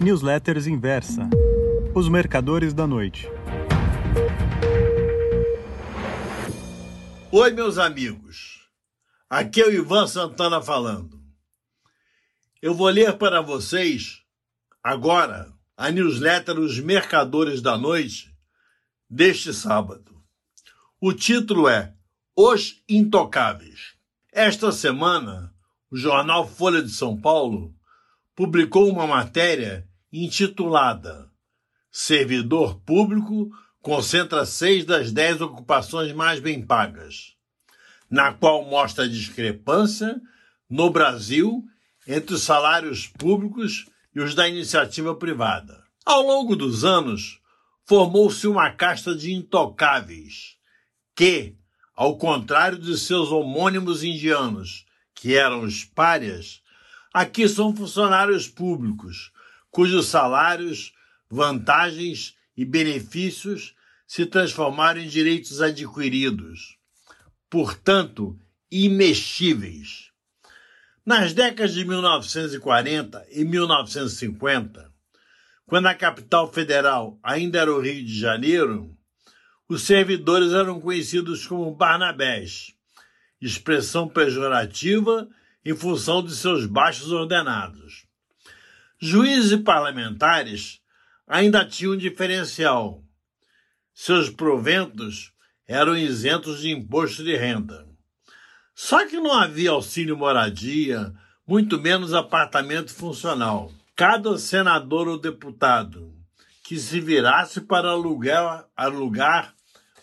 Newsletters Inversa Os Mercadores da Noite. Oi, meus amigos. Aqui é o Ivan Santana falando. Eu vou ler para vocês, agora, a newsletter Os Mercadores da Noite deste sábado. O título é Os Intocáveis. Esta semana, o jornal Folha de São Paulo publicou uma matéria intitulada Servidor Público concentra seis das dez ocupações mais bem pagas, na qual mostra a discrepância no Brasil entre os salários públicos e os da iniciativa privada. Ao longo dos anos, formou-se uma casta de intocáveis que, ao contrário de seus homônimos indianos, que eram os párias, aqui são funcionários públicos, cujos salários, vantagens e benefícios se transformaram em direitos adquiridos, portanto, imexíveis. Nas décadas de 1940 e 1950, quando a capital federal ainda era o Rio de Janeiro, os servidores eram conhecidos como Barnabés, expressão pejorativa em função de seus baixos ordenados. Juízes e parlamentares ainda tinham um diferencial. Seus proventos eram isentos de imposto de renda. Só que não havia auxílio moradia, muito menos apartamento funcional. Cada senador ou deputado que se virasse para alugar, alugar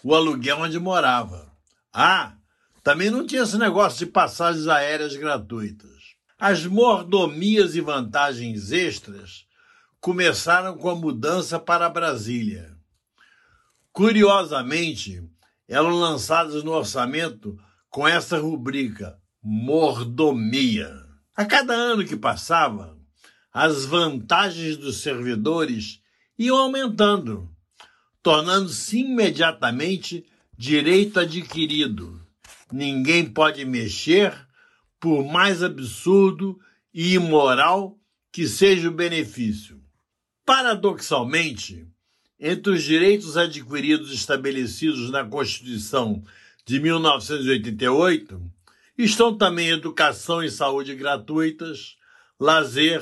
o aluguel onde morava. Ah, também não tinha esse negócio de passagens aéreas gratuitas. As mordomias e vantagens extras começaram com a mudança para Brasília. Curiosamente, eram lançadas no orçamento com essa rubrica mordomia. A cada ano que passava, as vantagens dos servidores iam aumentando tornando-se imediatamente direito adquirido. Ninguém pode mexer, por mais absurdo e imoral que seja o benefício. Paradoxalmente, entre os direitos adquiridos estabelecidos na Constituição de 1988 estão também educação e saúde gratuitas, lazer,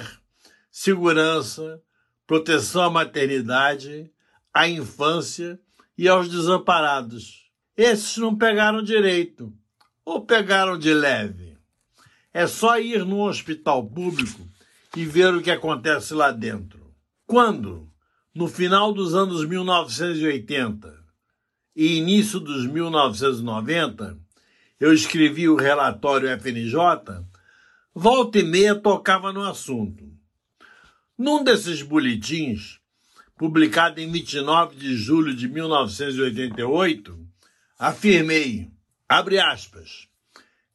segurança, proteção à maternidade, à infância e aos desamparados. Esses não pegaram direito, ou pegaram de leve. É só ir num hospital público e ver o que acontece lá dentro. Quando, no final dos anos 1980 e início dos 1990, eu escrevi o relatório FNJ, volta e meia tocava no assunto. Num desses boletins, publicado em 29 de julho de 1988, afirmei, abre aspas,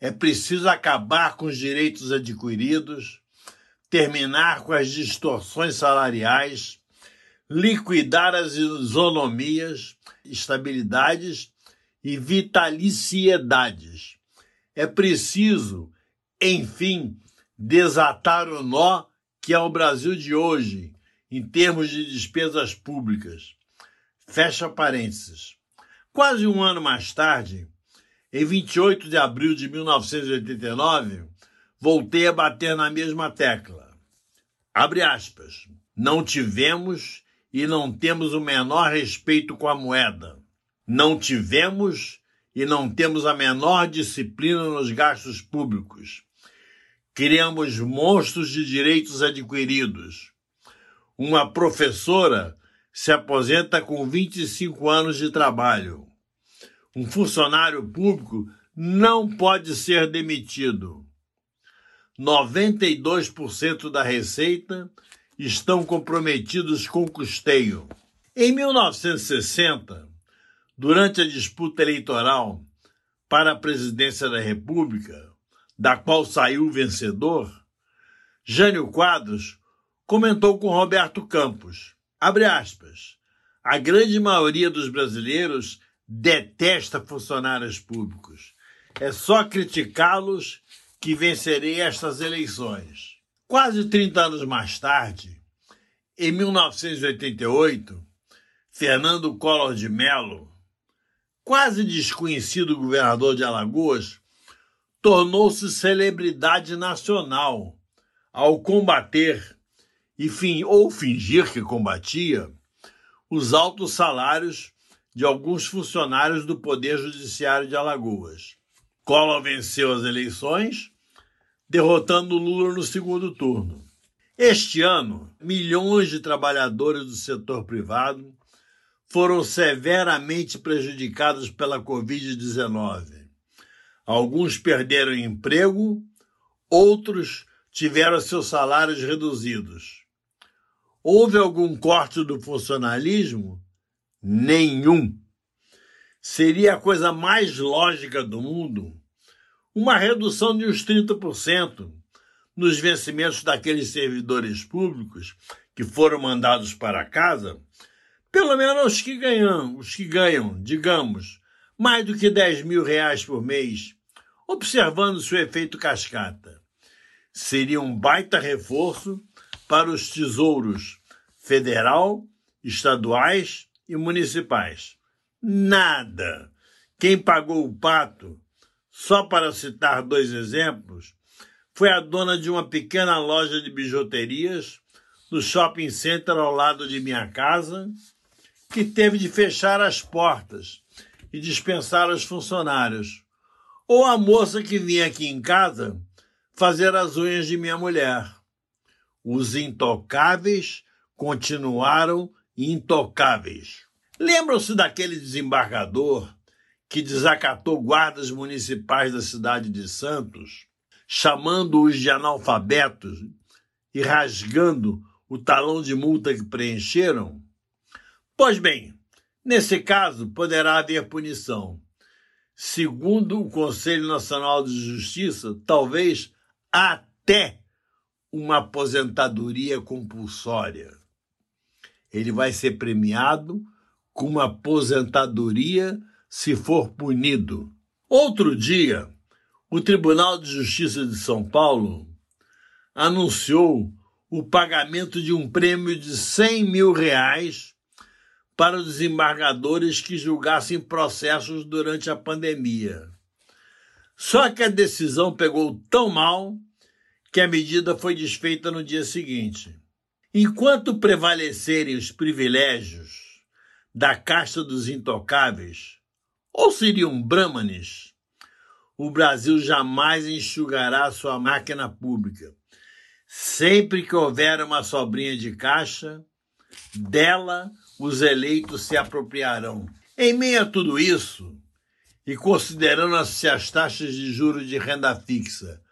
é preciso acabar com os direitos adquiridos, terminar com as distorções salariais, liquidar as isonomias, estabilidades e vitaliciedades. É preciso, enfim, desatar o nó que é o Brasil de hoje, em termos de despesas públicas. Fecha parênteses. Quase um ano mais tarde, em 28 de abril de 1989, voltei a bater na mesma tecla. Abre aspas. Não tivemos e não temos o menor respeito com a moeda. Não tivemos e não temos a menor disciplina nos gastos públicos. Criamos monstros de direitos adquiridos uma professora se aposenta com 25 anos de trabalho. Um funcionário público não pode ser demitido. 92% da receita estão comprometidos com custeio. Em 1960, durante a disputa eleitoral para a presidência da República, da qual saiu vencedor, Jânio Quadros comentou com Roberto Campos, aspas, a grande maioria dos brasileiros detesta funcionários públicos. É só criticá-los que vencerei estas eleições. Quase 30 anos mais tarde, Em 1988, Fernando Collor de Mello, quase desconhecido governador de Alagoas, tornou-se celebridade nacional ao combater e ou fingir que combatia os altos salários de alguns funcionários do Poder Judiciário de Alagoas. Collor venceu as eleições, derrotando Lula no segundo turno. Este ano, milhões de trabalhadores do setor privado foram severamente prejudicados pela Covid-19. Alguns perderam emprego, outros tiveram seus salários reduzidos. Houve algum corte do funcionalismo? Nenhum. Seria a coisa mais lógica do mundo uma redução de uns 30% nos vencimentos daqueles servidores públicos que foram mandados para casa, pelo menos os que ganham, os que ganham, digamos, mais do que 10 mil reais por mês observando seu efeito cascata. Seria um baita reforço para os tesouros federal, estaduais e municipais. Nada! Quem pagou o pato, só para citar dois exemplos, foi a dona de uma pequena loja de bijuterias no shopping center ao lado de minha casa, que teve de fechar as portas e dispensar os funcionários ou a moça que vinha aqui em casa fazer as unhas de minha mulher. Os intocáveis continuaram intocáveis. Lembram-se daquele desembargador que desacatou guardas municipais da cidade de Santos, chamando-os de analfabetos e rasgando o talão de multa que preencheram? Pois bem, nesse caso poderá haver punição segundo o Conselho Nacional de Justiça, talvez até uma aposentadoria compulsória. Ele vai ser premiado com uma aposentadoria se for punido. Outro dia, o Tribunal de Justiça de São Paulo anunciou o pagamento de um prêmio de 100 mil reais para os desembargadores que julgassem processos durante a pandemia. Só que a decisão pegou tão mal que a medida foi desfeita no dia seguinte. Enquanto prevalecerem os privilégios da casta dos intocáveis, ou seriam brahmanes, o Brasil jamais enxugará sua máquina pública. Sempre que houver uma sobrinha de caixa, dela os eleitos se apropriarão. Em meio a tudo isso, e considerando-se as taxas de juros de renda fixa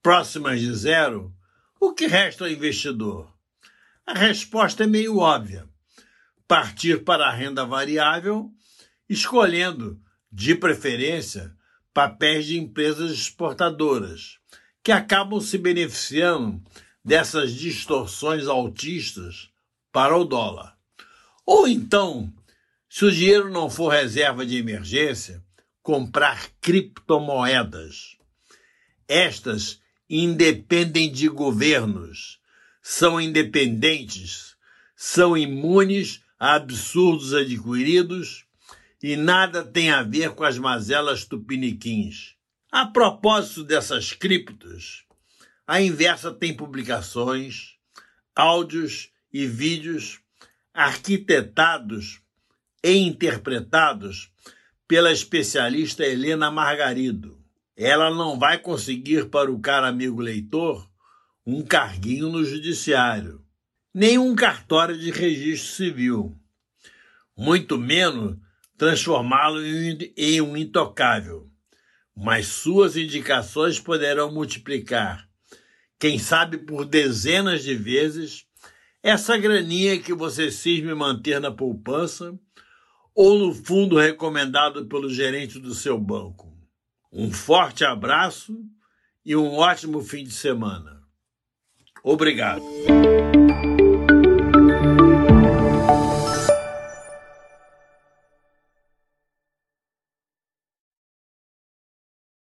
próximas de zero, o que resta ao investidor? A resposta é meio óbvia: partir para a renda variável, escolhendo, de preferência, papéis de empresas exportadoras, que acabam se beneficiando dessas distorções altistas para o dólar. Ou então, se o dinheiro não for reserva de emergência, comprar criptomoedas. Estas independem de governos, são independentes, são imunes a absurdos adquiridos e nada tem a ver com as mazelas tupiniquins. A propósito dessas criptos, a inversa tem publicações, áudios e vídeos arquitetados e interpretados pela especialista Helena Margarido. Ela não vai conseguir para o cara amigo leitor um carguinho no judiciário, nem um cartório de registro civil, muito menos transformá-lo em um intocável. Mas suas indicações poderão multiplicar, quem sabe por dezenas de vezes, essa graninha que você cisme manter na poupança ou no fundo recomendado pelo gerente do seu banco. Um forte abraço e um ótimo fim de semana. Obrigado.